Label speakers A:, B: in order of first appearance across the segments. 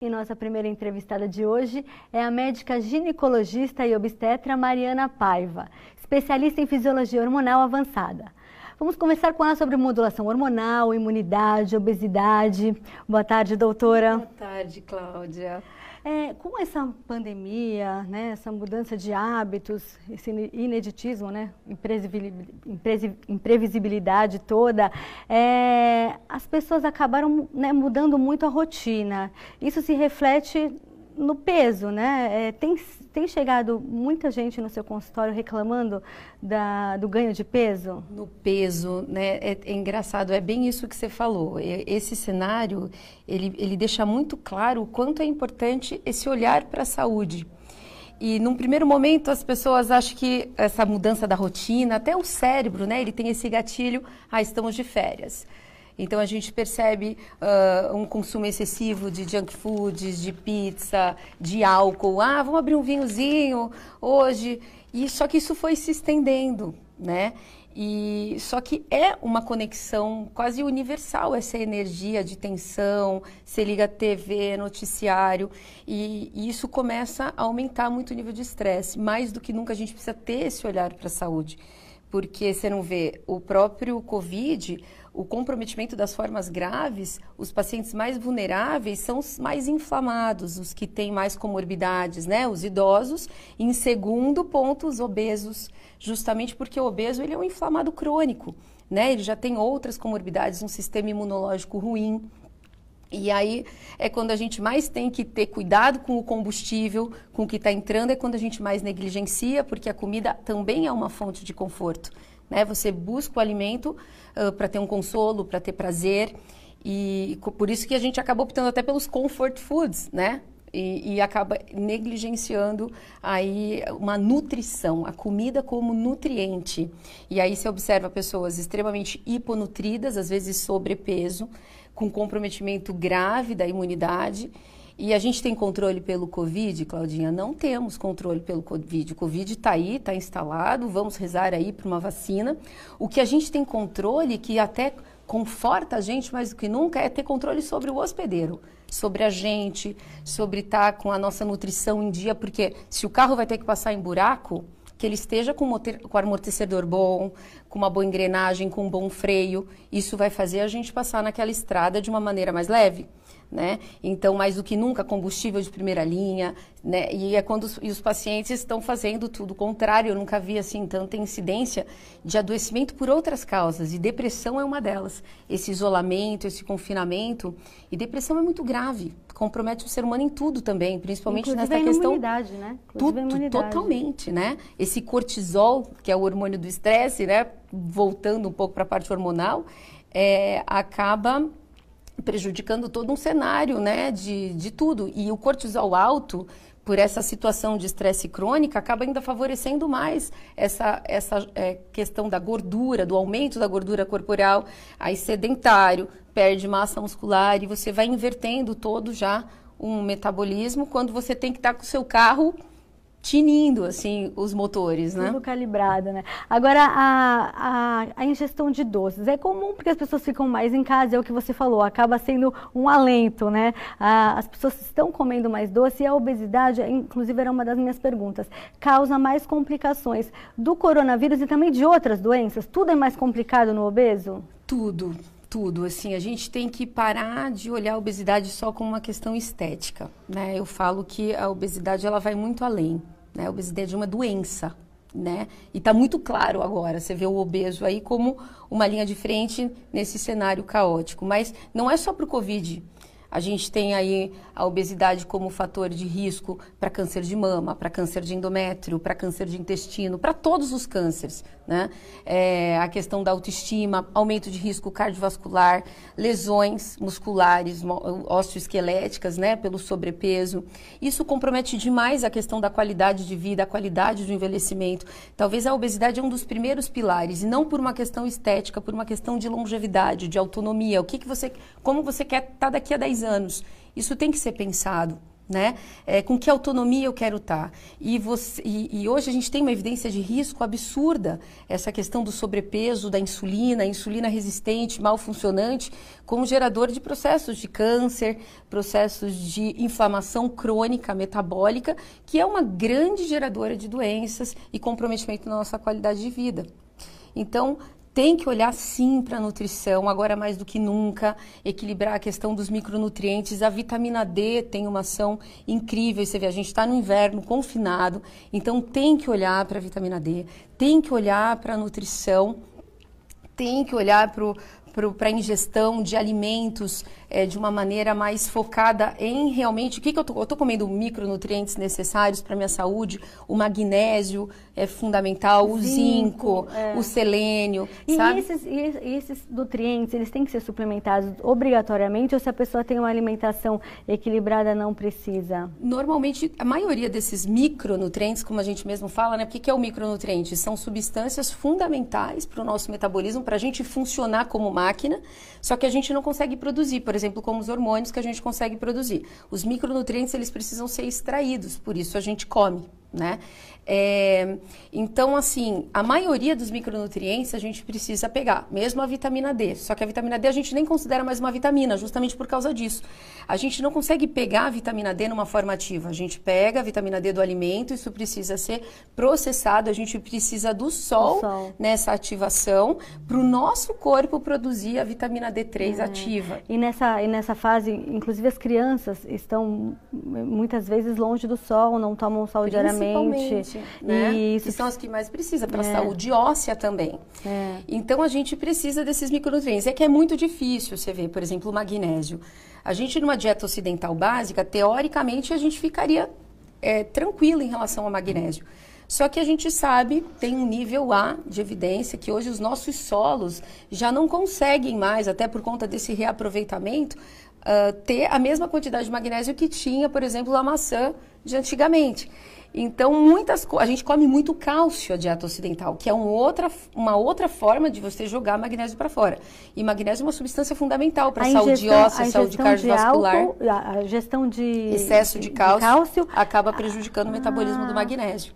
A: E nossa primeira entrevistada de hoje é a médica ginecologista e obstetra Mariana Paiva, especialista em fisiologia hormonal avançada. Vamos conversar com ela sobre modulação hormonal, imunidade, obesidade. Boa tarde, doutora.
B: Boa tarde, Cláudia.
A: É, com essa pandemia, né, essa mudança de hábitos, esse ineditismo, né, imprevisibilidade toda, é, as pessoas acabaram né, mudando muito a rotina. Isso se reflete no peso, né? É, tem, tem chegado muita gente no seu consultório reclamando da, do ganho de peso?
B: No peso, né? É, é, engraçado, é bem isso que você falou. Esse cenário, ele, ele deixa muito claro o quanto é importante esse olhar para a saúde. E num primeiro momento as pessoas acham que essa mudança da rotina, até o cérebro, né? Ele tem esse gatilho, ah, estamos de férias. Então a gente percebe uh, um consumo excessivo de junk foods, de pizza, de álcool. Ah, vamos abrir um vinhozinho hoje. E só que isso foi se estendendo, né? E só que é uma conexão quase universal essa energia de tensão. Você liga TV, noticiário e, e isso começa a aumentar muito o nível de estresse. Mais do que nunca a gente precisa ter esse olhar para a saúde porque você não vê o próprio Covid, o comprometimento das formas graves, os pacientes mais vulneráveis são os mais inflamados, os que têm mais comorbidades, né? Os idosos. E, em segundo ponto, os obesos, justamente porque o obeso ele é um inflamado crônico, né? Ele já tem outras comorbidades, um sistema imunológico ruim. E aí é quando a gente mais tem que ter cuidado com o combustível, com o que está entrando, é quando a gente mais negligencia, porque a comida também é uma fonte de conforto. Né? Você busca o alimento uh, para ter um consolo, para ter prazer. E por isso que a gente acaba optando até pelos comfort foods, né? E, e, acaba negligenciando aí uma nutrição, a comida como nutriente. E aí você observa pessoas extremamente hiponutridas, às vezes sobrepeso, com comprometimento grave da imunidade. E a gente tem controle pelo Covid, Claudinha? Não temos controle pelo Covid. O Covid está aí, está instalado, vamos rezar aí para uma vacina. O que a gente tem controle, que até conforta a gente mais do que nunca, é ter controle sobre o hospedeiro, sobre a gente, sobre estar tá com a nossa nutrição em dia, porque se o carro vai ter que passar em buraco, que ele esteja com, motor, com amortecedor bom, com uma boa engrenagem, com um bom freio. Isso vai fazer a gente passar naquela estrada de uma maneira mais leve né? Então, mais do que nunca, combustível de primeira linha, né? E é quando os, e os pacientes estão fazendo tudo o contrário. Eu nunca vi assim tanta incidência de adoecimento por outras causas e depressão é uma delas. Esse isolamento, esse confinamento e depressão é muito grave, compromete o ser humano em tudo também, principalmente
A: Inclusive
B: nessa
A: a
B: questão.
A: Imunidade, né?
B: Inclusive tudo, imunidade. totalmente, né? Esse cortisol, que é o hormônio do estresse, né? Voltando um pouco para a parte hormonal, é, acaba prejudicando todo um cenário né, de, de tudo. E o cortisol alto, por essa situação de estresse crônica, acaba ainda favorecendo mais essa, essa é, questão da gordura, do aumento da gordura corporal, aí sedentário, perde massa muscular e você vai invertendo todo já um metabolismo quando você tem que estar com o seu carro tinindo assim os motores, né?
A: Tudo calibrado, né? Agora a, a, a, ingestão de doces é comum porque as pessoas ficam mais em casa, é o que você falou, acaba sendo um alento, né? as pessoas estão comendo mais doce e a obesidade, inclusive era uma das minhas perguntas, causa mais complicações do coronavírus e também de outras doenças. Tudo é mais complicado no obeso?
B: Tudo. Tudo, assim, a gente tem que parar de olhar a obesidade só como uma questão estética, né? Eu falo que a obesidade, ela vai muito além, né? A obesidade é uma doença, né? E está muito claro agora, você vê o obeso aí como uma linha de frente nesse cenário caótico, mas não é só para o Covid, a gente tem aí a obesidade como fator de risco para câncer de mama, para câncer de endométrio, para câncer de intestino, para todos os cânceres. Né? É, a questão da autoestima, aumento de risco cardiovascular, lesões musculares, osteoesqueléticas, né, pelo sobrepeso. Isso compromete demais a questão da qualidade de vida, a qualidade do envelhecimento. Talvez a obesidade é um dos primeiros pilares, e não por uma questão estética, por uma questão de longevidade, de autonomia. O que, que você, como você quer estar tá daqui a 10 anos? Isso tem que ser pensado né? É, com que autonomia eu quero estar? Tá? E, você, e, e, hoje a gente tem uma evidência de risco absurda, essa questão do sobrepeso, da insulina, insulina resistente, mal funcionante, como gerador de processos de câncer, processos de inflamação crônica metabólica, que é uma grande geradora de doenças e comprometimento na nossa qualidade de vida. Então, tem que olhar sim para a nutrição, agora mais do que nunca, equilibrar a questão dos micronutrientes. A vitamina D tem uma ação incrível. Você vê, a gente está no inverno confinado, então tem que olhar para a vitamina D, tem que olhar para a nutrição, tem que olhar para a ingestão de alimentos é, de uma maneira mais focada em realmente o que, que eu estou comendo micronutrientes necessários para minha saúde, o magnésio é fundamental, o zinco, zinco é. o selênio,
A: e
B: sabe?
A: Esses, e esses nutrientes, eles têm que ser suplementados obrigatoriamente ou se a pessoa tem uma alimentação equilibrada não precisa?
B: Normalmente, a maioria desses micronutrientes, como a gente mesmo fala, né? O que, que é o micronutriente? São substâncias fundamentais para o nosso metabolismo, para a gente funcionar como máquina, só que a gente não consegue produzir, por exemplo, como os hormônios que a gente consegue produzir. Os micronutrientes, eles precisam ser extraídos, por isso a gente come, né? É, então, assim, a maioria dos micronutrientes a gente precisa pegar, mesmo a vitamina D. Só que a vitamina D a gente nem considera mais uma vitamina, justamente por causa disso. A gente não consegue pegar a vitamina D numa forma ativa. A gente pega a vitamina D do alimento, isso precisa ser processado, a gente precisa do sol, sol. nessa ativação para o nosso corpo produzir a vitamina D3 é. ativa.
A: E nessa, e nessa fase, inclusive as crianças estão muitas vezes longe do sol, não tomam sol diariamente
B: né? Isso. Que são as que mais precisa para a é. saúde óssea também. É. Então a gente precisa desses micronutrientes. É que é muito difícil você ver, por exemplo, o magnésio. A gente numa dieta ocidental básica, teoricamente a gente ficaria é, tranquilo em relação ao magnésio. Só que a gente sabe, tem um nível A de evidência que hoje os nossos solos já não conseguem mais, até por conta desse reaproveitamento, uh, ter a mesma quantidade de magnésio que tinha, por exemplo, a maçã de antigamente. Então, muitas a gente come muito cálcio a dieta ocidental, que é um outra, uma outra forma de você jogar magnésio para fora. E magnésio é uma substância fundamental para a saúde óssea, saúde cardiovascular. Álcool,
A: a gestão de
B: excesso de cálcio, de cálcio acaba prejudicando ah. o metabolismo do magnésio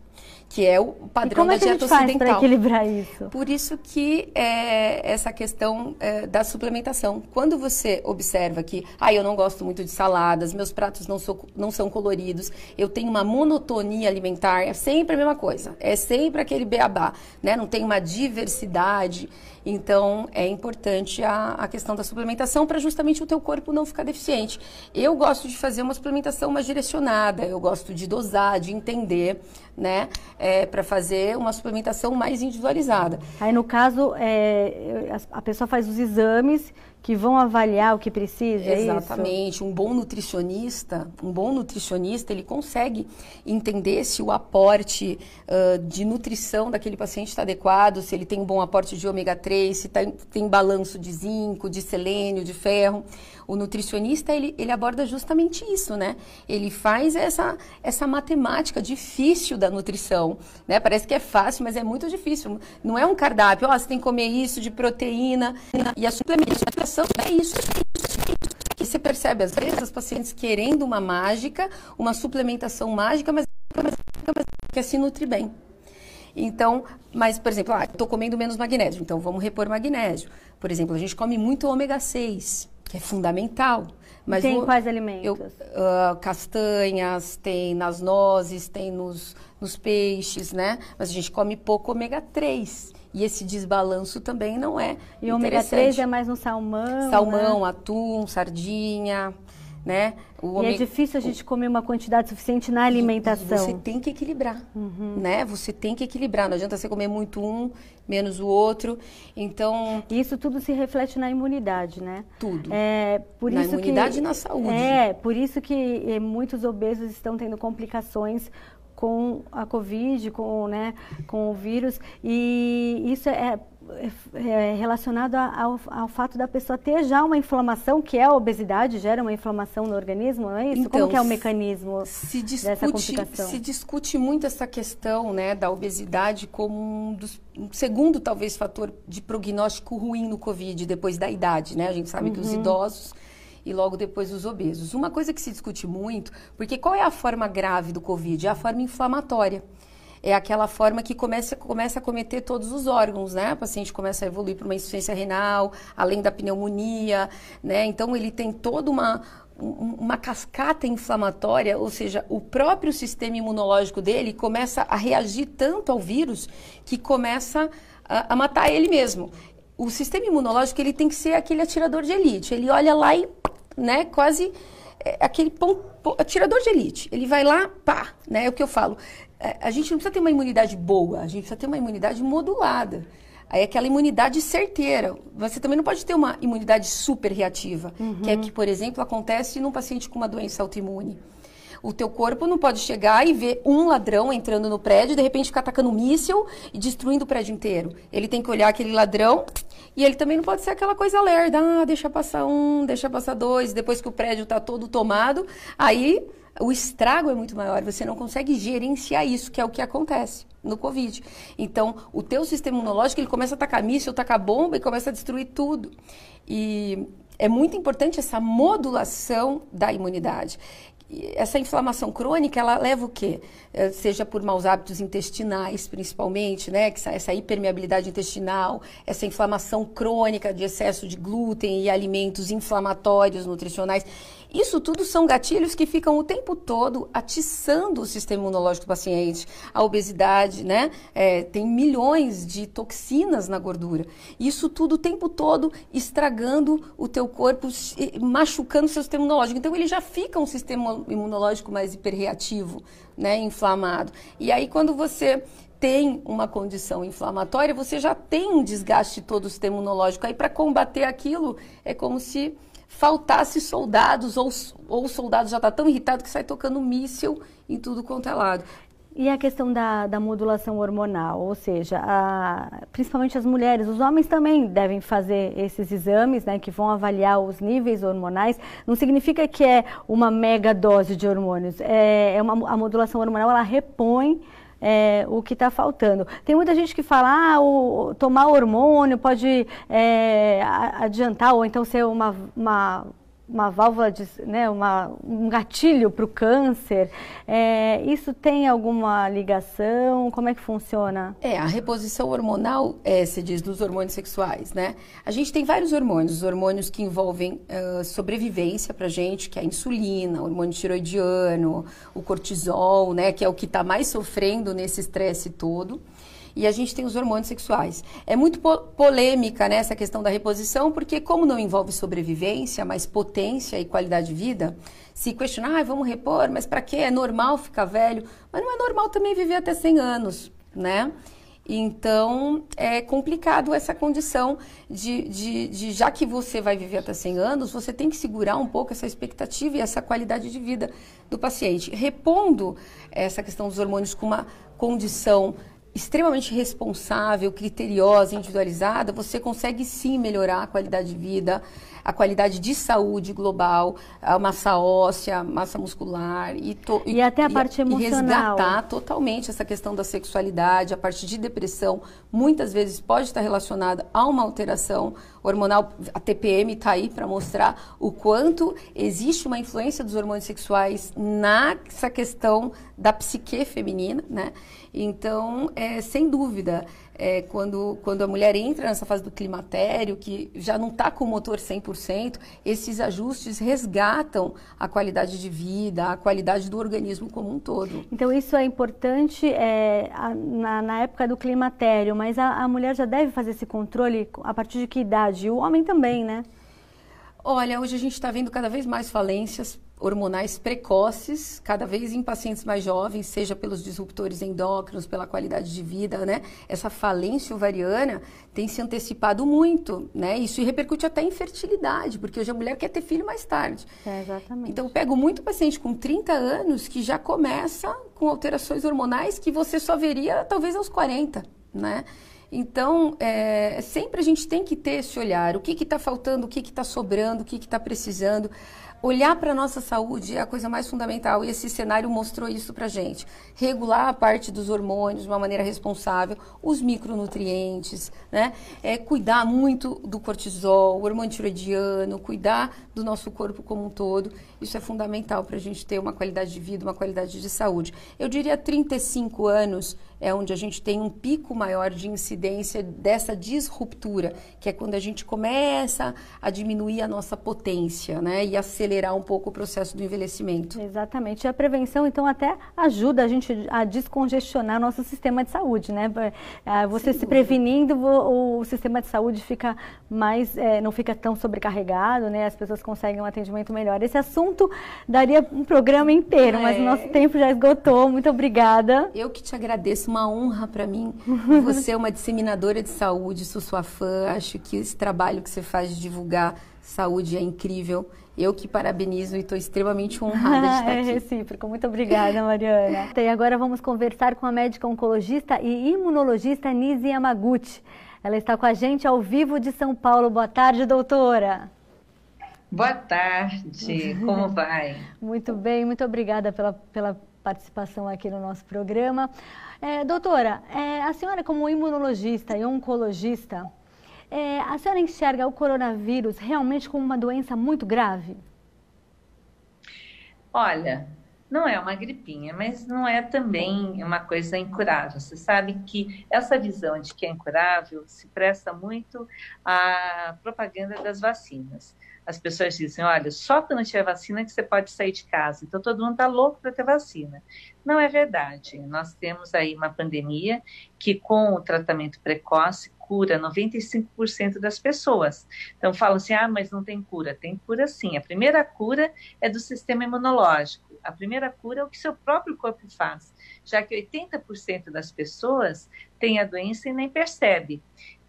B: que é o padrão
A: da
B: é dieta ocidental.
A: Equilibrar isso?
B: Por isso que é, essa questão é, da suplementação. Quando você observa que, ah, eu não gosto muito de saladas, meus pratos não, sou, não são coloridos, eu tenho uma monotonia alimentar, é sempre a mesma coisa, é sempre aquele beabá, né? Não tem uma diversidade. Então, é importante a, a questão da suplementação para justamente o teu corpo não ficar deficiente. Eu gosto de fazer uma suplementação mais direcionada, eu gosto de dosar, de entender, né? É, para fazer uma suplementação mais individualizada.
A: Aí, no caso, é, a pessoa faz os exames que vão avaliar o que precisa,
B: é Exatamente. É um bom nutricionista, um bom nutricionista, ele consegue entender se o aporte uh, de nutrição daquele paciente está adequado, se ele tem um bom aporte de ômega 3, se tá, tem balanço de zinco, de selênio, de ferro. O nutricionista, ele, ele aborda justamente isso, né? Ele faz essa, essa matemática difícil da nutrição, né? Parece que é fácil, mas é muito difícil. Não é um cardápio, ó, oh, você tem que comer isso de proteína e a suplementação é isso. Que você percebe, às vezes, os pacientes querendo uma mágica, uma suplementação mágica, mas, mas, mas quer se nutrir bem. Então, mas, por exemplo, ah, estou comendo menos magnésio, então vamos repor magnésio. Por exemplo, a gente come muito ômega 6 que é fundamental.
A: Mas tem quais alimentos? Eu,
B: uh, castanhas, tem nas nozes, tem nos, nos peixes, né? Mas a gente come pouco ômega 3. E esse desbalanço também não é.
A: E ômega 3 é mais no salmão?
B: Salmão, né? atum, sardinha né?
A: O e é difícil a gente comer uma quantidade suficiente na alimentação.
B: você tem que equilibrar, uhum. né? Você tem que equilibrar. Não adianta você comer muito um, menos o outro. Então...
A: Isso tudo se reflete na imunidade, né?
B: Tudo.
A: É, por
B: na
A: isso
B: imunidade
A: que,
B: e na saúde.
A: É, por isso que é, muitos obesos estão tendo complicações com a Covid, com, né, com o vírus. E isso é é, relacionado ao, ao, fato da pessoa ter já uma inflamação, que é a obesidade, gera uma inflamação no organismo, não é isso? Então, Como que é o mecanismo
B: se discute,
A: dessa complicação?
B: Se discute muito essa questão né, da obesidade como um, dos, um segundo, talvez, fator de prognóstico ruim no Covid, depois da idade, né? A gente sabe uhum. que os uhum. idosos e logo depois os obesos. Uma coisa que se discute muito, porque qual é a forma grave do Covid? É a forma inflamatória é aquela forma que começa, começa a cometer todos os órgãos, né? O paciente começa a evoluir para uma insuficiência renal, além da pneumonia, né? Então ele tem toda uma, uma cascata inflamatória, ou seja, o próprio sistema imunológico dele começa a reagir tanto ao vírus que começa a, a matar ele mesmo. O sistema imunológico ele tem que ser aquele atirador de elite. Ele olha lá e, né, quase é, aquele ponto, atirador de elite. Ele vai lá, pá, né? É o que eu falo. É, a gente não precisa ter uma imunidade boa, a gente precisa ter uma imunidade modulada. Aí é aquela imunidade certeira. Você também não pode ter uma imunidade super reativa, uhum. que é que, por exemplo, acontece num paciente com uma doença autoimune. O teu corpo não pode chegar e ver um ladrão entrando no prédio, de repente ficar atacando um míssil e destruindo o prédio inteiro. Ele tem que olhar aquele ladrão e ele também não pode ser aquela coisa lerda. Ah, deixa passar um, deixa passar dois, depois que o prédio está todo tomado, aí o estrago é muito maior, você não consegue gerenciar isso, que é o que acontece no Covid. Então, o teu sistema imunológico, ele começa a atacar míssil, atacar bomba e começa a destruir tudo. E é muito importante essa modulação da imunidade essa inflamação crônica, ela leva o quê? Eh, seja por maus hábitos intestinais, principalmente, né? Essa hipermeabilidade intestinal, essa inflamação crônica de excesso de glúten e alimentos inflamatórios nutricionais. Isso tudo são gatilhos que ficam o tempo todo atiçando o sistema imunológico do paciente. A obesidade, né? É, tem milhões de toxinas na gordura. Isso tudo o tempo todo estragando o teu corpo, machucando o seu sistema imunológico. Então ele já fica um sistema imunológico mais hiperreativo, né? Inflamado. E aí quando você tem uma condição inflamatória, você já tem um desgaste todo do sistema imunológico. Aí para combater aquilo é como se faltasse soldados, ou, ou o soldado já está tão irritado que sai tocando míssil em tudo quanto é lado.
A: E a questão da, da modulação hormonal, ou seja, a, principalmente as mulheres, os homens também devem fazer esses exames, né, que vão avaliar os níveis hormonais. Não significa que é uma mega dose de hormônios, é, é uma, a modulação hormonal, ela repõe é, o que está faltando. Tem muita gente que fala, ah, o, tomar hormônio pode é, adiantar, ou então ser uma, uma uma válvula de, né, uma, um gatilho para o câncer. É, isso tem alguma ligação? Como é que funciona?
B: É, a reposição hormonal, é, se diz, dos hormônios sexuais, né? A gente tem vários hormônios, os hormônios que envolvem uh, sobrevivência para gente, que é a insulina, o hormônio tiroidiano, o cortisol, né, que é o que está mais sofrendo nesse estresse todo e a gente tem os hormônios sexuais. É muito po polêmica né, essa questão da reposição, porque como não envolve sobrevivência, mas potência e qualidade de vida, se questionar, ah, vamos repor, mas para quê? É normal ficar velho? Mas não é normal também viver até 100 anos, né? Então, é complicado essa condição de, de, de, já que você vai viver até 100 anos, você tem que segurar um pouco essa expectativa e essa qualidade de vida do paciente. Repondo essa questão dos hormônios com uma condição extremamente responsável, criteriosa, individualizada, você consegue sim melhorar a qualidade de vida, a qualidade de saúde global, a massa óssea, massa muscular
A: e, to, e, e até a parte e, emocional.
B: E resgatar totalmente essa questão da sexualidade, a parte de depressão, muitas vezes pode estar relacionada a uma alteração hormonal. A TPM está aí para mostrar o quanto existe uma influência dos hormônios sexuais nessa questão da psique feminina, né? Então, é, sem dúvida, é, quando, quando a mulher entra nessa fase do climatério, que já não está com o motor 100%, esses ajustes resgatam a qualidade de vida, a qualidade do organismo como um todo.
A: Então, isso é importante é, a, na, na, época do climatério, mas a, a mulher já deve fazer esse controle a partir de que idade? E o homem também, né?
B: Olha, hoje a gente está vendo cada vez mais falências hormonais precoces, cada vez em pacientes mais jovens, seja pelos disruptores endócrinos, pela qualidade de vida, né? Essa falência ovariana tem se antecipado muito, né? Isso repercute até em fertilidade, porque hoje a mulher quer ter filho mais tarde.
A: É, exatamente.
B: Então, eu pego muito paciente com 30 anos que já começa com alterações hormonais que você só veria talvez aos 40, né? Então, é, sempre a gente tem que ter esse olhar. O que está faltando, o que está sobrando, o que está precisando olhar para a nossa saúde é a coisa mais fundamental e esse cenário mostrou isso para gente. Regular a parte dos hormônios de uma maneira responsável, os micronutrientes, né? É, cuidar muito do cortisol, o hormônio tiroidiano, cuidar do nosso corpo como um todo. Isso é fundamental para a gente ter uma qualidade de vida, uma qualidade de saúde. Eu diria 35 anos é onde a gente tem um pico maior de incidência dessa disruptura, que é quando a gente começa a diminuir a nossa potência, né? E acelerar um pouco o processo do envelhecimento.
A: Exatamente. E a prevenção, então, até ajuda a gente a descongestionar nosso sistema de saúde, né? Ah, você Sem se prevenindo, o, sistema de saúde fica mais, é, não fica tão sobrecarregado, né? As pessoas conseguem um atendimento melhor. Esse assunto daria um programa inteiro, é. mas o nosso tempo já esgotou. Muito obrigada.
B: Eu que te agradeço uma honra para mim. Você é uma disseminadora de saúde, sou sua fã. Acho que esse trabalho que você faz de divulgar saúde é incrível. Eu que parabenizo e estou extremamente honrada de estar é aqui.
A: É recíproco. Muito obrigada, Mariana. e agora vamos conversar com a médica oncologista e imunologista Nise Yamaguchi. Ela está com a gente ao vivo de São Paulo. Boa tarde, doutora.
C: Boa tarde, como vai?
A: Muito bem, muito obrigada pela, pela participação aqui no nosso programa. É, doutora, é, a senhora como imunologista e oncologista, é, a senhora enxerga o coronavírus realmente como uma doença muito grave?
C: Olha, não é uma gripinha, mas não é também uma coisa incurável. Você sabe que essa visão de que é incurável se presta muito à propaganda das vacinas as pessoas dizem, olha, só quando tiver vacina que você pode sair de casa. Então todo mundo está louco para ter vacina. Não é verdade. Nós temos aí uma pandemia que com o tratamento precoce cura 95% das pessoas. Então falam assim, ah, mas não tem cura. Tem cura sim. A primeira cura é do sistema imunológico. A primeira cura é o que seu próprio corpo faz, já que 80% das pessoas têm a doença e nem percebe.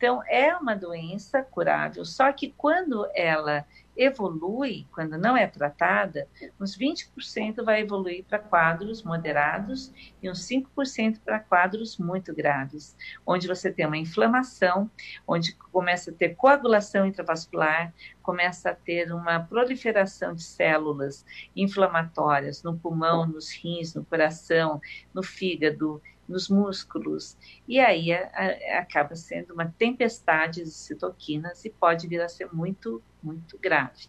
C: Então é uma doença curável, só que quando ela evolui, quando não é tratada, uns 20% vai evoluir para quadros moderados e uns 5% para quadros muito graves, onde você tem uma inflamação, onde começa a ter coagulação intravascular, começa a ter uma proliferação de células inflamatórias no pulmão, nos rins, no coração, no fígado, nos músculos. E aí a, a, acaba sendo uma tempestade de citoquinas e pode vir a ser muito, muito grave.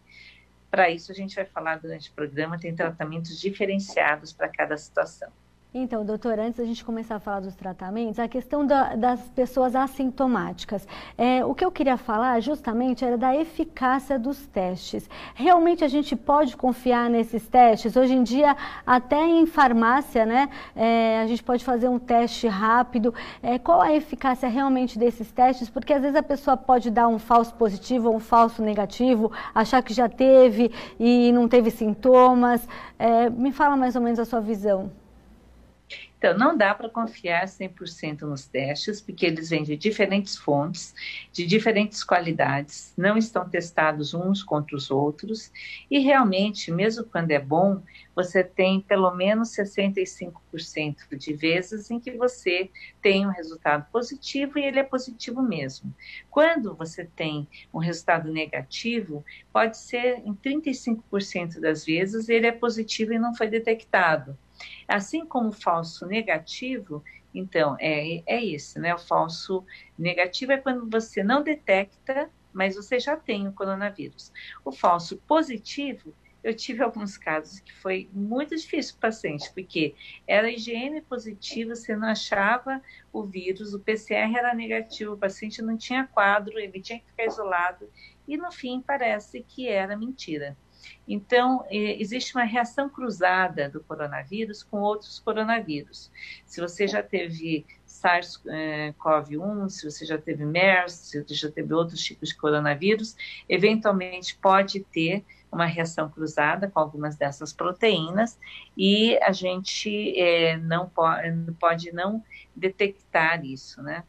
C: Para isso, a gente vai falar durante o programa, tem tratamentos diferenciados para cada situação.
A: Então, doutor, antes da gente começar a falar dos tratamentos, a questão da, das pessoas assintomáticas. É, o que eu queria falar justamente era da eficácia dos testes. Realmente a gente pode confiar nesses testes? Hoje em dia, até em farmácia, né, é, a gente pode fazer um teste rápido. É, qual a eficácia realmente desses testes? Porque às vezes a pessoa pode dar um falso positivo ou um falso negativo, achar que já teve e não teve sintomas. É, me fala mais ou menos a sua visão.
C: Então, não dá para confiar 100% nos testes, porque eles vêm de diferentes fontes, de diferentes qualidades, não estão testados uns contra os outros, e realmente, mesmo quando é bom, você tem pelo menos 65% de vezes em que você tem um resultado positivo e ele é positivo mesmo. Quando você tem um resultado negativo, pode ser em 35% das vezes ele é positivo e não foi detectado. Assim como o falso negativo, então, é, é isso, né? O falso negativo é quando você não detecta, mas você já tem o coronavírus. O falso positivo, eu tive alguns casos que foi muito difícil para o paciente, porque era IgM positivo, você não achava o vírus, o PCR era negativo, o paciente não tinha quadro, ele tinha que ficar isolado, e no fim parece que era mentira. Então, existe uma reação cruzada do coronavírus com outros coronavírus. Se você já teve SARS-CoV-1, se você já teve MERS, se você já teve outros tipos de coronavírus, eventualmente pode ter uma reação cruzada com algumas dessas proteínas e a gente é, não pode, pode não detectar isso, né?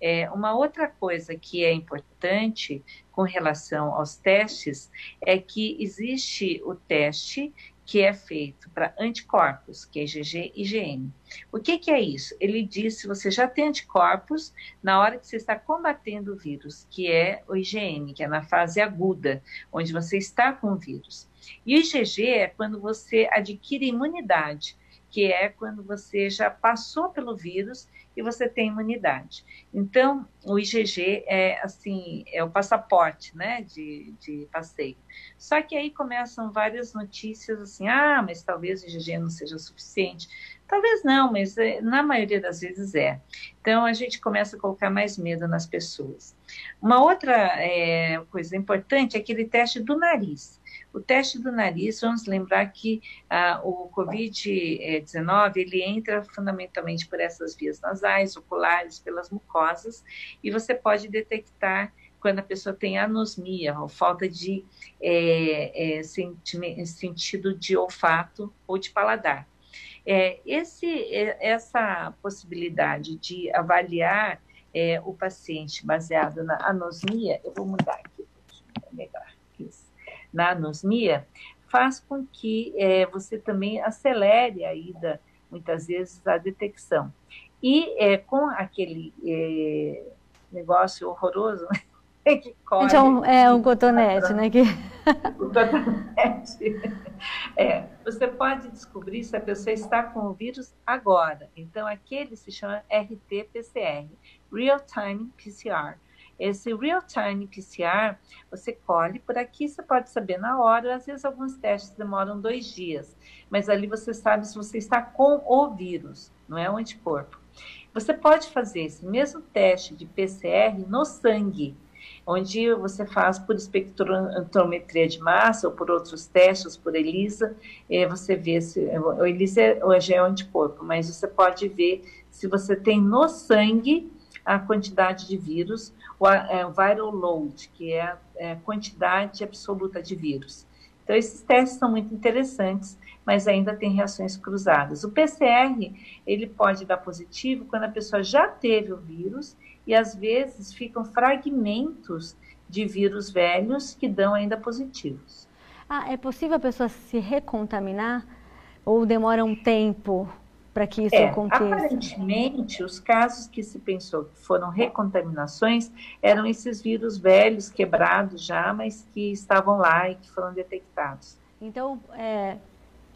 C: É, uma outra coisa que é importante com relação aos testes é que existe o teste que é feito para anticorpos, que é IgG e IgM. O que, que é isso? Ele diz se você já tem anticorpos na hora que você está combatendo o vírus, que é o IgM, que é na fase aguda, onde você está com o vírus. E o IgG é quando você adquire imunidade, que é quando você já passou pelo vírus e você tem imunidade. Então, o IgG é assim, é o passaporte, né, de, de passeio. Só que aí começam várias notícias assim, ah, mas talvez o IgG não seja suficiente. Talvez não, mas é, na maioria das vezes é. Então, a gente começa a colocar mais medo nas pessoas. Uma outra é, coisa importante é aquele teste do nariz. O teste do nariz, vamos lembrar que ah, o COVID-19 ele entra fundamentalmente por essas vias nasais, oculares, pelas mucosas, e você pode detectar quando a pessoa tem anosmia, ou falta de é, é, sentido de olfato ou de paladar. É, esse, é, essa possibilidade de avaliar o paciente baseado na anosmia, eu vou mudar aqui, é melhor na anosmia, faz com que é, você também acelere a ida, muitas vezes, à detecção. E é, com aquele é, negócio horroroso né, que corre...
A: Então, é um cotonete, né? Que...
C: O cotonete. É, você pode descobrir se a pessoa está com o vírus agora. Então, aquele se chama RT-PCR, Real Time PCR esse real-time PCR, você colhe por aqui, você pode saber na hora, às vezes alguns testes demoram dois dias, mas ali você sabe se você está com o vírus, não é o anticorpo. Você pode fazer esse mesmo teste de PCR no sangue, onde você faz por espectrometria de massa ou por outros testes, por ELISA, você vê se o ELISA hoje é o anticorpo, mas você pode ver se você tem no sangue a quantidade de vírus o é, viral load, que é a, é a quantidade absoluta de vírus. Então, esses testes são muito interessantes, mas ainda tem reações cruzadas. O PCR, ele pode dar positivo quando a pessoa já teve o vírus e, às vezes, ficam fragmentos de vírus velhos que dão ainda positivos.
A: Ah, é possível a pessoa se recontaminar ou demora um tempo para que isso
C: é,
A: aconteça?
C: Aparentemente, os casos que se pensou que foram recontaminações eram esses vírus velhos, quebrados já, mas que estavam lá e que foram detectados.
A: Então, é,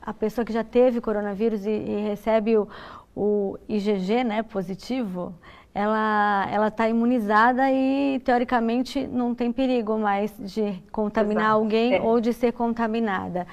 A: a pessoa que já teve coronavírus e, e recebe o, o, IgG né, positivo, ela ela está imunizada e teoricamente não tem perigo mais de contaminar Exato. alguém é. ou de ser contaminada.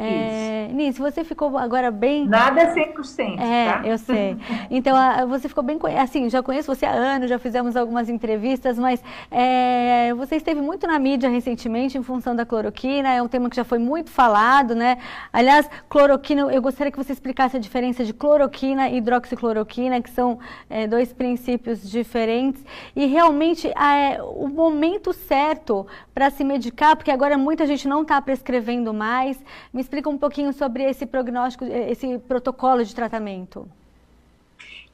A: É, Nice, você ficou agora bem...
C: Nada é 100%,
A: É, tá? eu sei. Então, a, você ficou bem... Assim, já conheço você há anos, já fizemos algumas entrevistas, mas é, você esteve muito na mídia recentemente em função da cloroquina, é um tema que já foi muito falado, né? Aliás, cloroquina, eu gostaria que você explicasse a diferença de cloroquina e hidroxicloroquina, que são é, dois princípios diferentes, e realmente é, o momento certo para se medicar, porque agora muita gente não está prescrevendo mais. Me explica um pouquinho sobre esse prognóstico, esse protocolo de tratamento.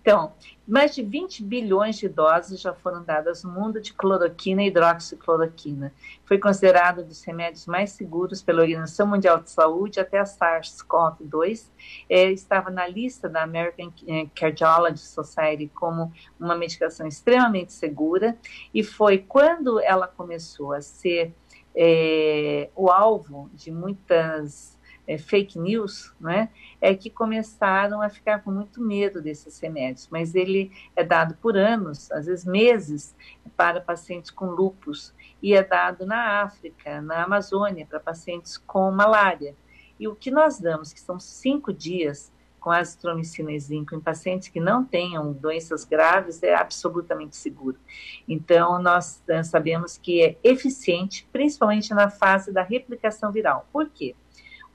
C: Então, mais de 20 bilhões de doses já foram dadas no mundo de cloroquina e hidroxicloroquina. Foi considerado um dos remédios mais seguros pela Organização Mundial de Saúde até a SARS-CoV-2. É, estava na lista da American é, Cardiology Society como uma medicação extremamente segura. E foi quando ela começou a ser é, o alvo de muitas é, fake news, né, é que começaram a ficar com muito medo desses remédios. Mas ele é dado por anos, às vezes meses, para pacientes com lupus e é dado na África, na Amazônia, para pacientes com malária. E o que nós damos, que são cinco dias com azitromicina e zinco em pacientes que não tenham doenças graves, é absolutamente seguro. Então, nós sabemos que é eficiente, principalmente na fase da replicação viral. Por quê?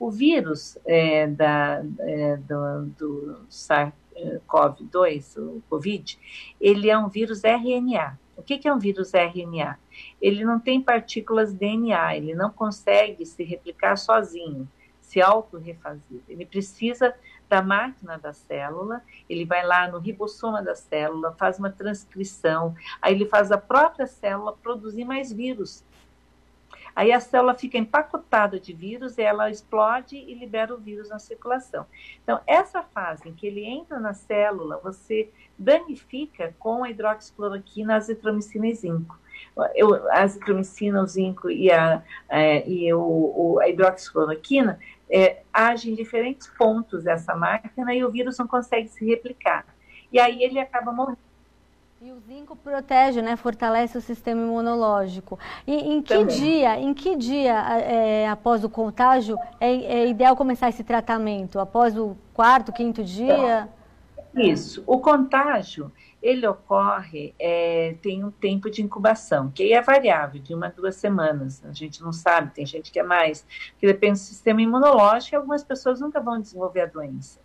C: O vírus é, da, é, do, do SARS-CoV-2, o COVID, ele é um vírus RNA. O que, que é um vírus RNA? Ele não tem partículas DNA, ele não consegue se replicar sozinho, se auto-refazer. Ele precisa da máquina da célula, ele vai lá no ribossoma da célula, faz uma transcrição, aí ele faz a própria célula produzir mais vírus. Aí a célula fica empacotada de vírus, ela explode e libera o vírus na circulação. Então, essa fase em que ele entra na célula, você danifica com a hidroxicloroquina, azitromicina e zinco. Eu, a azitromicina, o zinco e a, é, e o, o, a hidroxicloroquina é, agem em diferentes pontos dessa máquina e o vírus não consegue se replicar. E aí ele acaba morrendo.
A: E o zinco protege, né, fortalece o sistema imunológico. E em que Também. dia, em que dia é, após o contágio é, é, ideal começar esse tratamento? Após o quarto, quinto dia?
C: Isso. O contágio ele ocorre, é, tem um tempo de incubação, que é variável, de uma a duas semanas. A gente não sabe, tem gente que é mais, que depende do sistema imunológico e algumas pessoas nunca vão desenvolver a doença.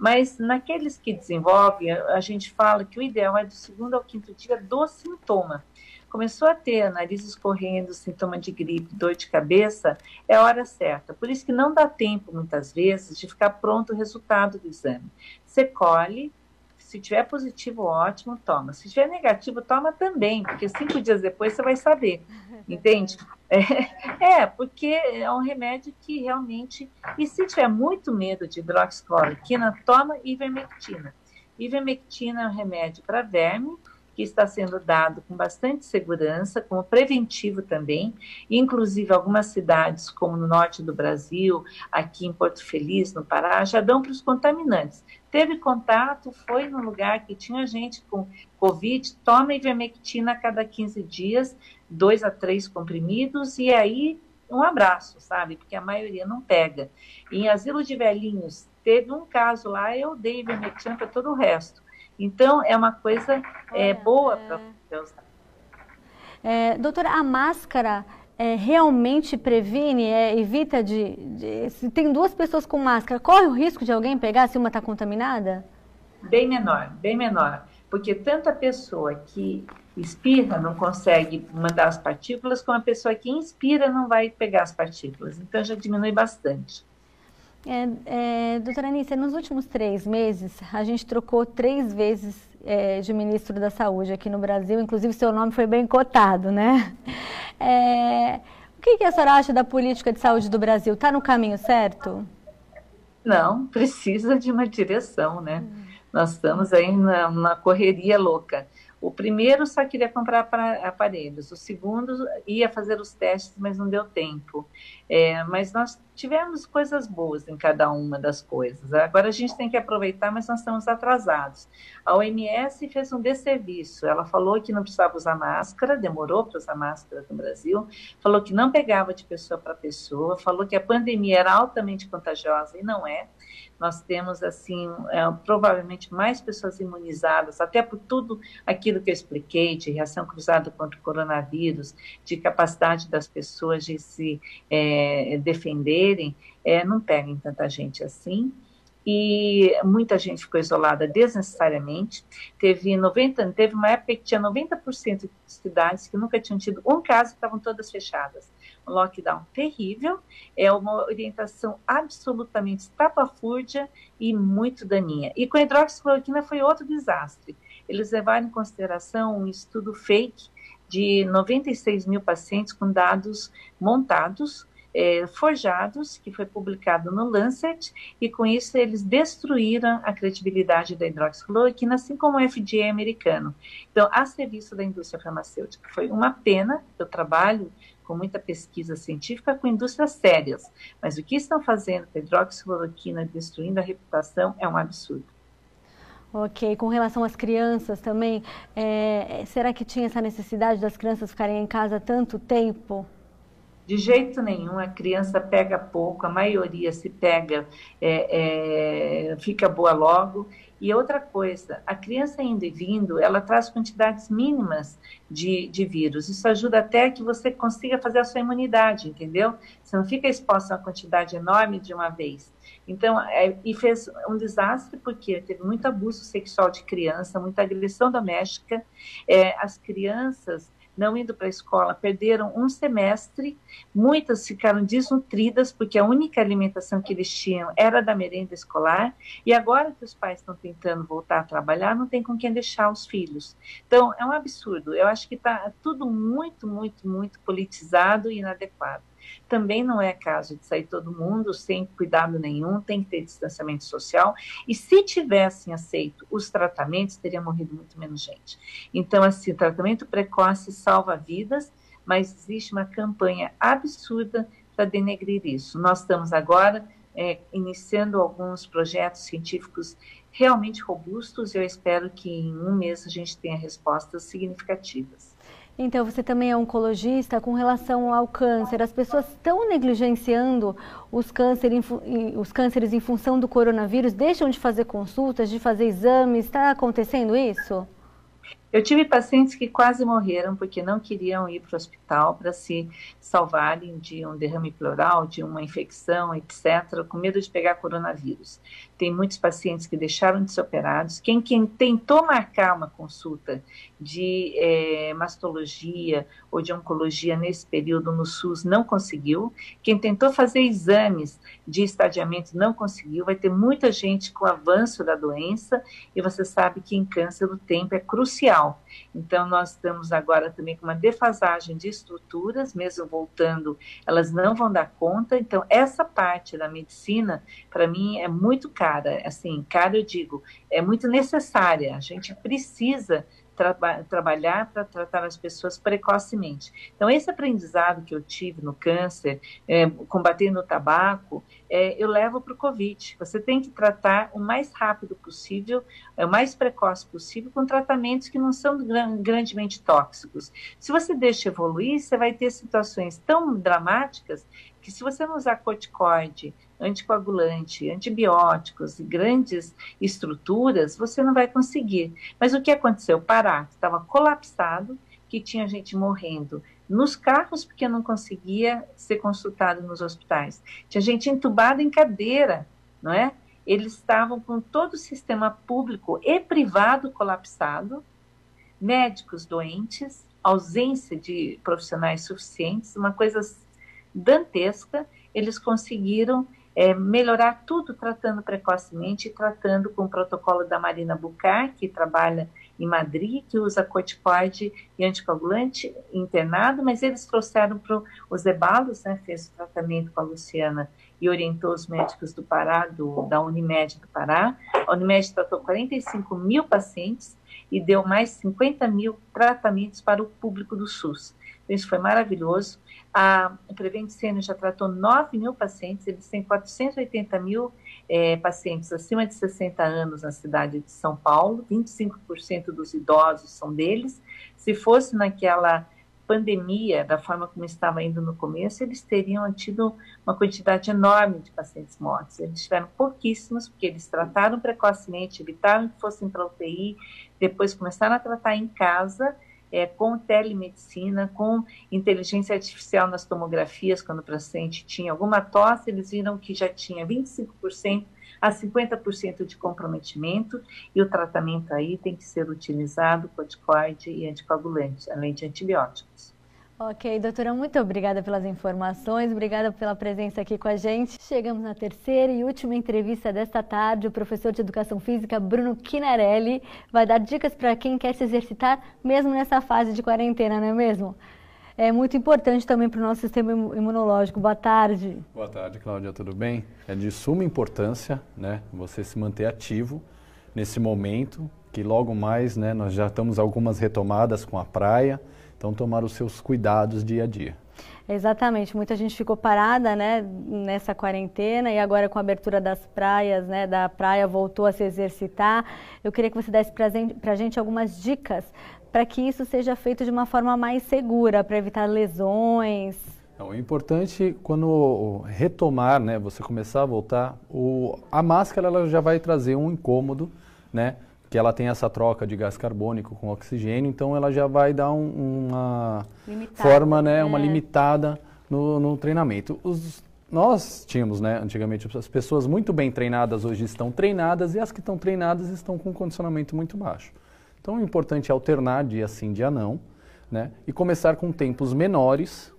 C: Mas naqueles que desenvolvem, a gente fala que o ideal é do segundo ao quinto dia do sintoma. Começou a ter nariz escorrendo, sintoma de gripe, dor de cabeça, é hora certa. Por isso que não dá tempo, muitas vezes, de ficar pronto o resultado do exame. Você colhe, se tiver positivo, ótimo, toma. Se tiver negativo, toma também, porque cinco dias depois você vai saber, entende? É, é, porque é um remédio que realmente. E se tiver muito medo de hidroxicloroquina, toma ivermectina. Ivermectina é um remédio para verme que está sendo dado com bastante segurança, como preventivo também, inclusive algumas cidades, como no norte do Brasil, aqui em Porto Feliz, no Pará, já dão para os contaminantes. Teve contato, foi no lugar que tinha gente com Covid, toma ivermectina a cada 15 dias, dois a três comprimidos, e aí um abraço, sabe? Porque a maioria não pega. Em asilo de velhinhos, teve um caso lá, eu dei ivermectina para todo o resto. Então, é uma coisa é, boa é... para usar.
A: É, doutora, a máscara é, realmente previne, é, evita de, de, Se tem duas pessoas com máscara, corre o risco de alguém pegar se uma está contaminada?
C: Bem menor, bem menor. Porque tanta pessoa que espirra não consegue mandar as partículas, como a pessoa que inspira não vai pegar as partículas. Então já diminui bastante.
A: É, é, doutora Anícia, nos últimos três meses, a gente trocou três vezes é, de ministro da Saúde aqui no Brasil, inclusive seu nome foi bem cotado, né? É, o que, que a senhora acha da política de saúde do Brasil? Está no caminho certo?
C: Não, precisa de uma direção, né? Hum. Nós estamos aí na, na correria louca. O primeiro só queria comprar aparelhos, o segundo ia fazer os testes, mas não deu tempo. É, mas nós tivemos coisas boas em cada uma das coisas. Agora a gente tem que aproveitar, mas nós estamos atrasados. A OMS fez um desserviço. Ela falou que não precisava usar máscara, demorou para usar máscara no Brasil, falou que não pegava de pessoa para pessoa, falou que a pandemia era altamente contagiosa e não é nós temos, assim, é, provavelmente mais pessoas imunizadas, até por tudo aquilo que eu expliquei, de reação cruzada contra o coronavírus, de capacidade das pessoas de se é, defenderem, é, não peguem tanta gente assim e muita gente ficou isolada desnecessariamente. Teve 90, teve uma época que tinha 90% de cidades que nunca tinham tido um caso, estavam todas fechadas um lockdown terrível, é uma orientação absolutamente estapafúrdia e muito daninha. E com a hidroxicloroquina foi outro desastre. Eles levaram em consideração um estudo fake de 96 mil pacientes com dados montados, é, forjados, que foi publicado no Lancet, e com isso eles destruíram a credibilidade da hidroxicloroquina, assim como o FDA americano. Então, a serviço da indústria farmacêutica. Foi uma pena, eu trabalho com muita pesquisa científica com indústrias sérias, mas o que estão fazendo com a hidroxicloroquina destruindo a reputação é um absurdo.
A: Ok, com relação às crianças também, é, será que tinha essa necessidade das crianças ficarem em casa tanto tempo?
C: De jeito nenhum, a criança pega pouco, a maioria se pega, é, é, fica boa logo. E outra coisa, a criança indo e vindo, ela traz quantidades mínimas de, de vírus. Isso ajuda até que você consiga fazer a sua imunidade, entendeu? Você não fica exposto a uma quantidade enorme de uma vez. Então, é, e fez um desastre porque teve muito abuso sexual de criança, muita agressão doméstica. É, as crianças não indo para a escola, perderam um semestre, muitas ficaram desnutridas, porque a única alimentação que eles tinham era da merenda escolar, e agora que os pais estão tentando voltar a trabalhar, não tem com quem deixar os filhos. Então, é um absurdo. Eu acho que está tudo muito, muito, muito politizado e inadequado. Também não é caso de sair todo mundo sem cuidado nenhum, tem que ter distanciamento social. E se tivessem aceito os tratamentos, teria morrido muito menos gente. Então, assim, tratamento precoce salva vidas, mas existe uma campanha absurda para denegrir isso. Nós estamos agora é, iniciando alguns projetos científicos realmente robustos e eu espero que em um mês a gente tenha respostas significativas.
A: Então, você também é oncologista com relação ao câncer. As pessoas estão negligenciando os, câncer, os cânceres em função do coronavírus, deixam de fazer consultas, de fazer exames. Está acontecendo isso?
C: Eu tive pacientes que quase morreram porque não queriam ir para o hospital para se salvarem de um derrame pleural, de uma infecção, etc., com medo de pegar coronavírus. Tem muitos pacientes que deixaram de ser operados. Quem, quem tentou marcar uma consulta de é, mastologia ou de oncologia nesse período no SUS não conseguiu. Quem tentou fazer exames de estadiamento não conseguiu. Vai ter muita gente com avanço da doença e você sabe que em câncer o tempo é crucial então, nós estamos agora também com uma defasagem de estruturas, mesmo voltando, elas não vão dar conta. Então, essa parte da medicina, para mim, é muito cara. Assim, cara, eu digo, é muito necessária. A gente precisa tra trabalhar para tratar as pessoas precocemente. Então, esse aprendizado que eu tive no câncer, é, combatendo o tabaco, é, eu levo para o Covid. Você tem que tratar o mais rápido possível, é, o mais precoce possível, com tratamentos que não são grandemente tóxicos. Se você deixa evoluir, você vai ter situações tão dramáticas que se você não usar corticoide, anticoagulante, antibióticos e grandes estruturas, você não vai conseguir. Mas o que aconteceu? Pará estava colapsado, que tinha gente morrendo nos carros porque não conseguia ser consultado nos hospitais. Tinha gente entubada em cadeira, não é? Eles estavam com todo o sistema público e privado colapsado, médicos doentes, ausência de profissionais suficientes, uma coisa dantesca. Eles conseguiram é, melhorar tudo tratando precocemente, tratando com o protocolo da Marina Bucar, que trabalha em Madrid, que usa corticoide e anticoagulante internado, mas eles trouxeram para os Ebalos, né, fez o tratamento com a Luciana e orientou os médicos do Pará, do, da Unimed do Pará. A Unimed tratou 45 mil pacientes e deu mais 50 mil tratamentos para o público do SUS. Então, isso foi maravilhoso. A Prevent Senior já tratou 9 mil pacientes, eles têm 480 mil é, pacientes acima de 60 anos na cidade de São Paulo, 25% dos idosos são deles. Se fosse naquela pandemia, da forma como estava indo no começo, eles teriam tido uma quantidade enorme de pacientes mortos. Eles tiveram pouquíssimos, porque eles trataram precocemente, evitaram que fossem para UTI, depois começaram a tratar em casa é, com telemedicina, com inteligência artificial nas tomografias, quando o paciente tinha alguma tosse, eles viram que já tinha 25% a 50% de comprometimento e o tratamento aí tem que ser utilizado corticoide e anticoagulante, além de antibióticos.
A: Ok, doutora, muito obrigada pelas informações, obrigada pela presença aqui com a gente. Chegamos na terceira e última entrevista desta tarde. O professor de Educação Física, Bruno Quinarelli, vai dar dicas para quem quer se exercitar, mesmo nessa fase de quarentena, não é mesmo? É muito importante também para o nosso sistema imunológico. Boa tarde.
D: Boa tarde, Cláudia, tudo bem? É de suma importância, né, você se manter ativo nesse momento, que logo mais, né, nós já estamos algumas retomadas com a praia, então, tomar os seus cuidados dia a dia.
A: Exatamente, muita gente ficou parada, né, nessa quarentena e agora com a abertura das praias, né, da praia voltou a se exercitar. Eu queria que você desse para a gente algumas dicas para que isso seja feito de uma forma mais segura, para evitar lesões.
D: Então, é importante quando retomar, né, você começar a voltar, o, a máscara ela já vai trazer um incômodo, né, que ela tem essa troca de gás carbônico com oxigênio, então ela já vai dar um, uma forma, né, é. uma limitada no, no treinamento. Os, nós tínhamos, né, antigamente, as pessoas muito bem treinadas hoje estão treinadas e as que estão treinadas estão com um condicionamento muito baixo. Então, o importante é alternar dia sim, dia não. né? E começar com tempos menores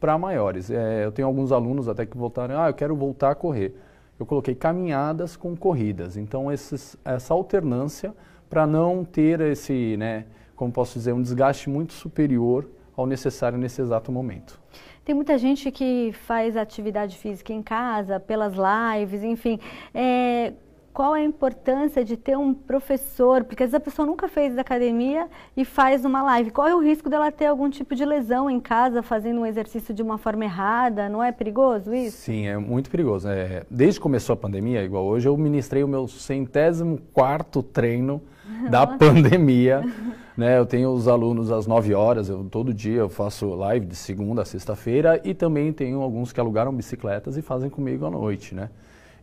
D: para maiores. É, eu tenho alguns alunos até que voltaram, ah, eu quero voltar a correr. Eu coloquei caminhadas com corridas. Então, esses, essa alternância para não ter esse, né, como posso dizer, um desgaste muito superior ao necessário nesse exato momento.
A: Tem muita gente que faz atividade física em casa, pelas lives, enfim. É, qual é a importância de ter um professor, porque às vezes a pessoa nunca fez academia e faz uma live. Qual é o risco dela ter algum tipo de lesão em casa fazendo um exercício de uma forma errada? Não é perigoso isso?
D: Sim, é muito perigoso. É, desde que começou a pandemia, igual hoje, eu ministrei o meu centésimo quarto treino da pandemia. né? Eu tenho os alunos às 9 horas, eu, todo dia eu faço live de segunda a sexta-feira e também tenho alguns que alugaram bicicletas e fazem comigo à noite, né?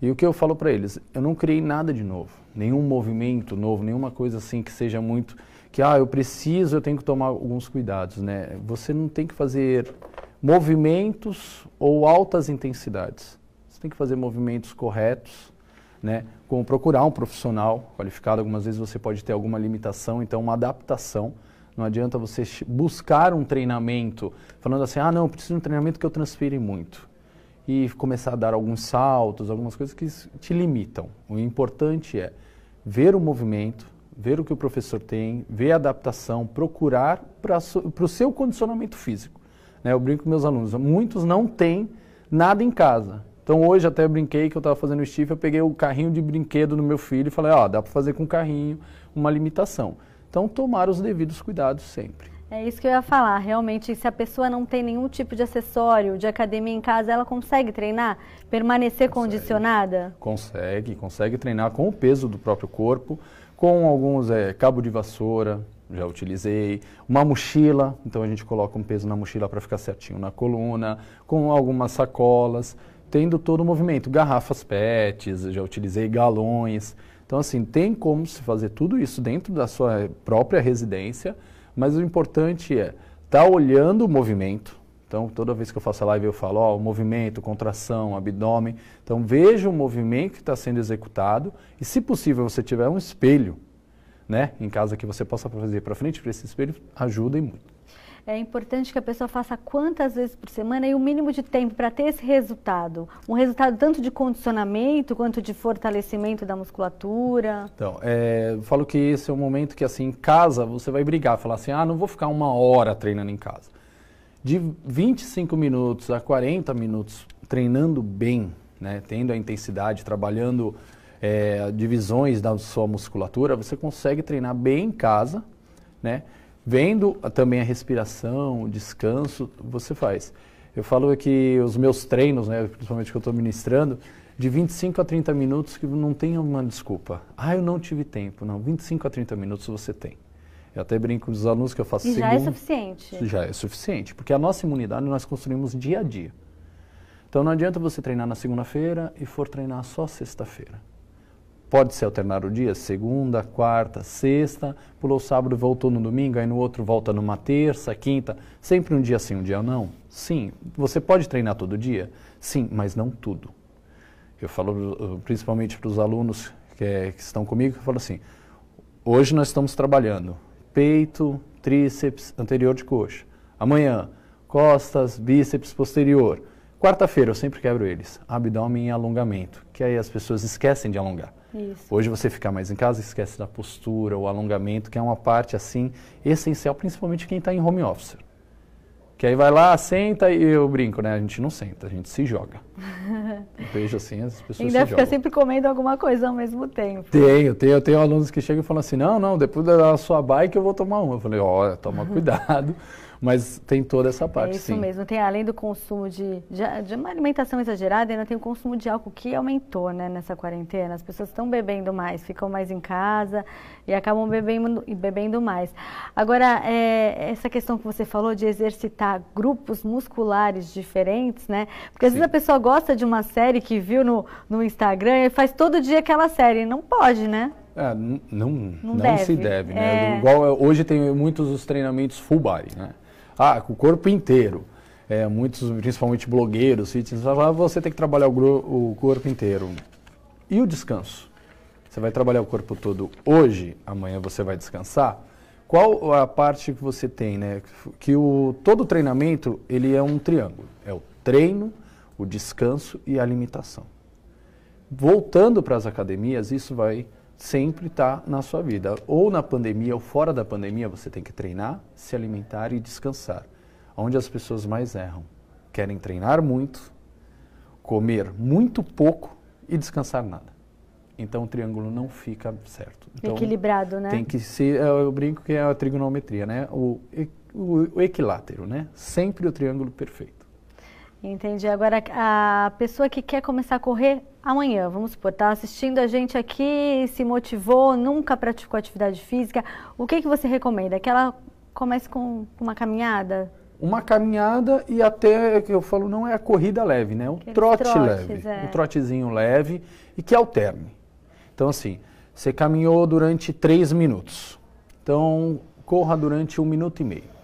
D: E o que eu falo para eles, eu não criei nada de novo, nenhum movimento novo, nenhuma coisa assim que seja muito que ah, eu preciso, eu tenho que tomar alguns cuidados, né? Você não tem que fazer movimentos ou altas intensidades. Você tem que fazer movimentos corretos, né? Como procurar um profissional qualificado, algumas vezes você pode ter alguma limitação, então uma adaptação. Não adianta você buscar um treinamento falando assim: "Ah, não, eu preciso de um treinamento que eu transfire muito" e começar a dar alguns saltos, algumas coisas que te limitam. O importante é ver o movimento, ver o que o professor tem, ver a adaptação, procurar para o seu condicionamento físico. Né? Eu brinco com meus alunos, muitos não têm nada em casa. Então hoje até brinquei que eu estava fazendo stiff, eu peguei o carrinho de brinquedo no meu filho e falei, ó, oh, dá para fazer com carrinho uma limitação. Então tomar os devidos cuidados sempre.
A: É isso que eu ia falar. Realmente, se a pessoa não tem nenhum tipo de acessório de academia em casa, ela consegue treinar? Permanecer consegue. condicionada?
D: Consegue, consegue treinar com o peso do próprio corpo, com alguns é, cabo de vassoura, já utilizei, uma mochila, então a gente coloca um peso na mochila para ficar certinho na coluna, com algumas sacolas, tendo todo o movimento, garrafas PETs, já utilizei galões. Então assim, tem como se fazer tudo isso dentro da sua própria residência mas o importante é estar tá olhando o movimento. Então, toda vez que eu faço a live, eu falo, ó, movimento, contração, abdômen. Então, veja o movimento que está sendo executado e, se possível, você tiver um espelho, né, em casa que você possa fazer para frente para esse espelho, ajuda e muito.
A: É importante que a pessoa faça quantas vezes por semana e o mínimo de tempo para ter esse resultado. Um resultado tanto de condicionamento quanto de fortalecimento da musculatura.
D: Então, é, eu falo que esse é o momento que, assim, em casa você vai brigar, falar assim: ah, não vou ficar uma hora treinando em casa. De 25 minutos a 40 minutos treinando bem, né, tendo a intensidade, trabalhando é, divisões da sua musculatura, você consegue treinar bem em casa, né? Vendo também a respiração, o descanso, você faz. Eu falo que os meus treinos, né, principalmente que eu estou ministrando, de 25 a 30 minutos que não tem uma desculpa. Ah, eu não tive tempo. Não, 25 a 30 minutos você tem. Eu até brinco com os alunos que eu faço
A: e já é suficiente.
D: Já é suficiente, porque a nossa imunidade nós construímos dia a dia. Então não adianta você treinar na segunda-feira e for treinar só sexta-feira. Pode se alternar o dia, segunda, quarta, sexta, pulou sábado, voltou no domingo, aí no outro volta numa terça, quinta, sempre um dia sim, um dia não? Sim. Você pode treinar todo dia? Sim, mas não tudo. Eu falo uh, principalmente para os alunos que, é, que estão comigo, eu falo assim, hoje nós estamos trabalhando peito, tríceps, anterior de coxa. Amanhã, costas, bíceps posterior. Quarta-feira eu sempre quebro eles, abdômen e alongamento, que aí as pessoas esquecem de alongar. Isso. Hoje você fica mais em casa, esquece da postura, o alongamento, que é uma parte assim essencial, principalmente quem está em home office. Que aí vai lá, senta e eu brinco, né? A gente não senta, a gente se joga. eu vejo assim, as pessoas
A: Ainda
D: se
A: fica jogam. sempre comendo alguma coisa ao mesmo tempo.
D: Tenho, tenho, eu tenho alunos que chegam e falam assim, não, não, depois da sua bike eu vou tomar uma. Eu falei, ó, toma cuidado. Mas tem toda essa parte,
A: é isso
D: sim.
A: mesmo. Tem além do consumo de, de, de, uma alimentação exagerada, ainda tem o consumo de álcool que aumentou, né, nessa quarentena. As pessoas estão bebendo mais, ficam mais em casa e acabam bebendo, bebendo mais. Agora, é, essa questão que você falou de exercitar grupos musculares diferentes, né? Porque às sim. vezes a pessoa gosta de uma série que viu no, no Instagram e faz todo dia aquela série. Não pode, né?
D: É, não, não, não deve. se deve, né? É... Igual é, hoje tem muitos os treinamentos full body, né? Ah, com o corpo inteiro. É, muitos, principalmente blogueiros, fitness, ah, você tem que trabalhar o, o corpo inteiro. E o descanso? Você vai trabalhar o corpo todo hoje, amanhã você vai descansar? Qual a parte que você tem, né? Que o, todo treinamento, ele é um triângulo. É o treino, o descanso e a limitação. Voltando para as academias, isso vai sempre estar tá na sua vida. Ou na pandemia ou fora da pandemia, você tem que treinar, se alimentar e descansar. Onde as pessoas mais erram. Querem treinar muito, comer muito pouco e descansar nada. Então o triângulo não fica certo. Então,
A: Equilibrado, né?
D: Tem que ser, eu brinco que é a trigonometria, né? O, o, o equilátero, né? Sempre o triângulo perfeito.
A: Entendi. Agora, a pessoa que quer começar a correr amanhã, vamos supor, está assistindo a gente aqui, se motivou, nunca praticou atividade física, o que, que você recomenda? Que ela comece com uma caminhada?
D: uma caminhada e até, que eu falo, não é a corrida leve, né? O Aqueles trote trotes, leve. É. O trotezinho leve e que alterne. Então, assim, você caminhou durante três minutos. Então, corra durante um minuto e meio.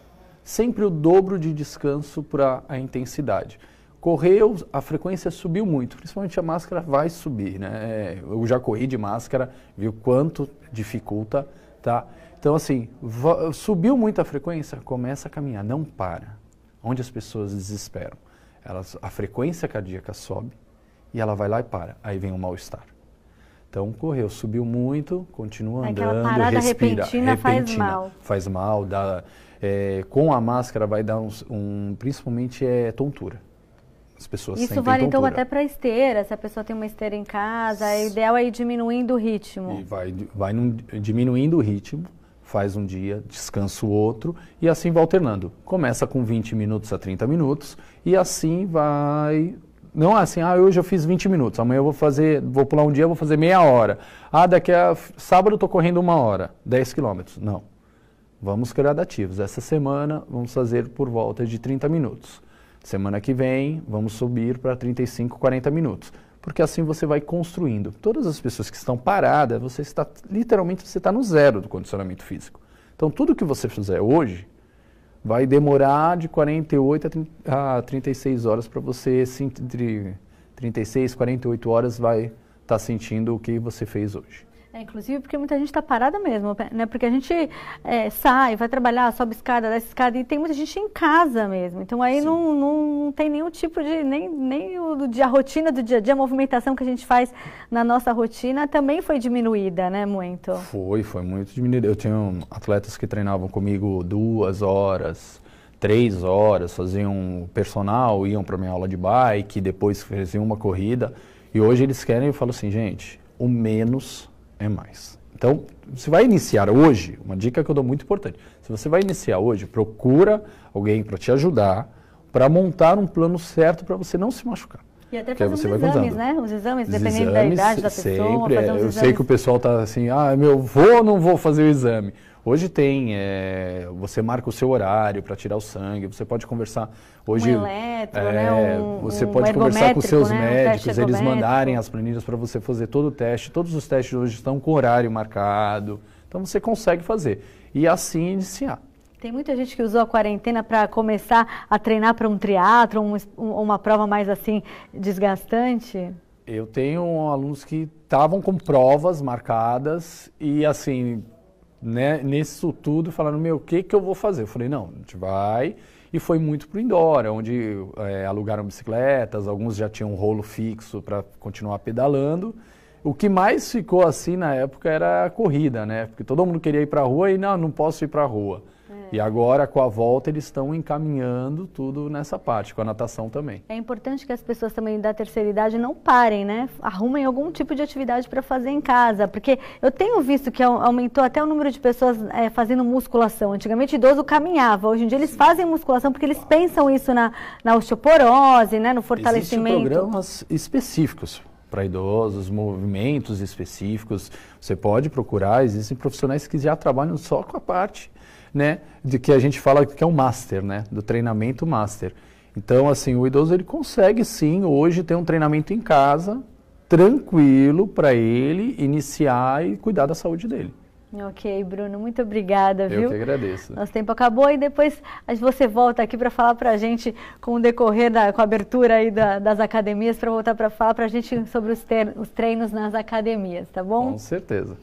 D: Sempre o dobro de descanso para a intensidade. Correu, a frequência subiu muito, principalmente a máscara vai subir, né? É, eu já corri de máscara, viu quanto dificulta, tá? Então, assim, subiu muito a frequência, começa a caminhar, não para. Onde as pessoas desesperam. Elas, a frequência cardíaca sobe e ela vai lá e para. Aí vem o mal-estar. Então, correu, subiu muito, continua Aquela andando, parada respira.
A: Repentina, repentina faz mal.
D: Faz mal, dá, é, com a máscara vai dar um, um principalmente é tontura. As pessoas
A: Isso vale então até para esteira, se a pessoa tem uma esteira em casa, é ideal é ir diminuindo o ritmo.
D: E vai, vai num, diminuindo o ritmo faz um dia, descansa o outro e assim vai alternando. Começa com 20 minutos a 30 minutos e assim vai. Não é assim, ah, hoje eu fiz 20 minutos, amanhã eu vou fazer, vou pular um dia, vou fazer meia hora. Ah, daqui a sábado eu estou correndo uma hora, 10 quilômetros. Não. Vamos gradativos. Essa semana vamos fazer por volta de 30 minutos. Semana que vem vamos subir para 35, 40 minutos porque assim você vai construindo. Todas as pessoas que estão paradas, você está literalmente você está no zero do condicionamento físico. Então tudo que você fizer hoje vai demorar de 48 a, 30, a 36 horas para você entre 36 e 48 horas vai estar tá sentindo o que você fez hoje.
A: É, inclusive porque muita gente está parada mesmo, né? Porque a gente é, sai, vai trabalhar, sobe escada, desce escada e tem muita gente em casa mesmo. Então aí não, não tem nenhum tipo de, nem, nem o dia, a rotina do dia a dia, a movimentação que a gente faz na nossa rotina também foi diminuída, né, muito?
D: Foi, foi muito diminuída. Eu tinha atletas que treinavam comigo duas horas, três horas, faziam personal, iam para minha aula de bike, depois faziam uma corrida. E hoje eles querem, eu falo assim, gente, o menos é mais. Então, você vai iniciar hoje, uma dica que eu dou muito importante. Se você vai iniciar hoje, procura alguém para te ajudar, para montar um plano certo para você não se machucar.
A: E até fazer os exames, né? Os exames, dependendo exames, da idade da pessoa. Sempre,
D: é. Eu exames. sei que o pessoal está assim, ah, meu, vou ou não vou fazer o exame? Hoje tem, é, você marca o seu horário para tirar o sangue, você pode conversar hoje.
A: Um eletro, é, né? um,
D: você um pode conversar com os seus né? médicos, um eles mandarem as planilhas para você fazer todo o teste. Todos os testes hoje estão com horário marcado, então você consegue fazer e assim iniciar.
A: Tem muita gente que usou a quarentena para começar a treinar para um triatlo, um, uma prova mais assim desgastante.
D: Eu tenho alunos que estavam com provas marcadas e assim né, nisso tudo, falando, meu, o que, que eu vou fazer? Eu falei, não, a gente vai. E foi muito para o indoor, onde é, alugaram bicicletas, alguns já tinham um rolo fixo para continuar pedalando. O que mais ficou assim na época era a corrida, né? Porque todo mundo queria ir para a rua e não, não posso ir para a rua. E agora, com a volta, eles estão encaminhando tudo nessa parte, com a natação também.
A: É importante que as pessoas também da terceira idade não parem, né? Arrumem algum tipo de atividade para fazer em casa. Porque eu tenho visto que aumentou até o número de pessoas é, fazendo musculação. Antigamente, idoso caminhava. Hoje em dia, eles fazem musculação porque eles pensam isso na, na osteoporose, né? no fortalecimento.
D: Existem programas específicos para idosos, movimentos específicos. Você pode procurar, existem profissionais que já trabalham só com a parte né, de que a gente fala que é um master, né, do treinamento master. Então, assim, o idoso ele consegue sim hoje ter um treinamento em casa, tranquilo para ele iniciar e cuidar da saúde dele.
A: Ok, Bruno, muito obrigada, viu?
D: Eu que agradeço.
A: Nosso tempo acabou e depois você volta aqui para falar para a gente com o decorrer da, com a abertura aí da, das academias, para voltar para falar para a gente sobre os, ter, os treinos nas academias, tá bom?
D: Com certeza.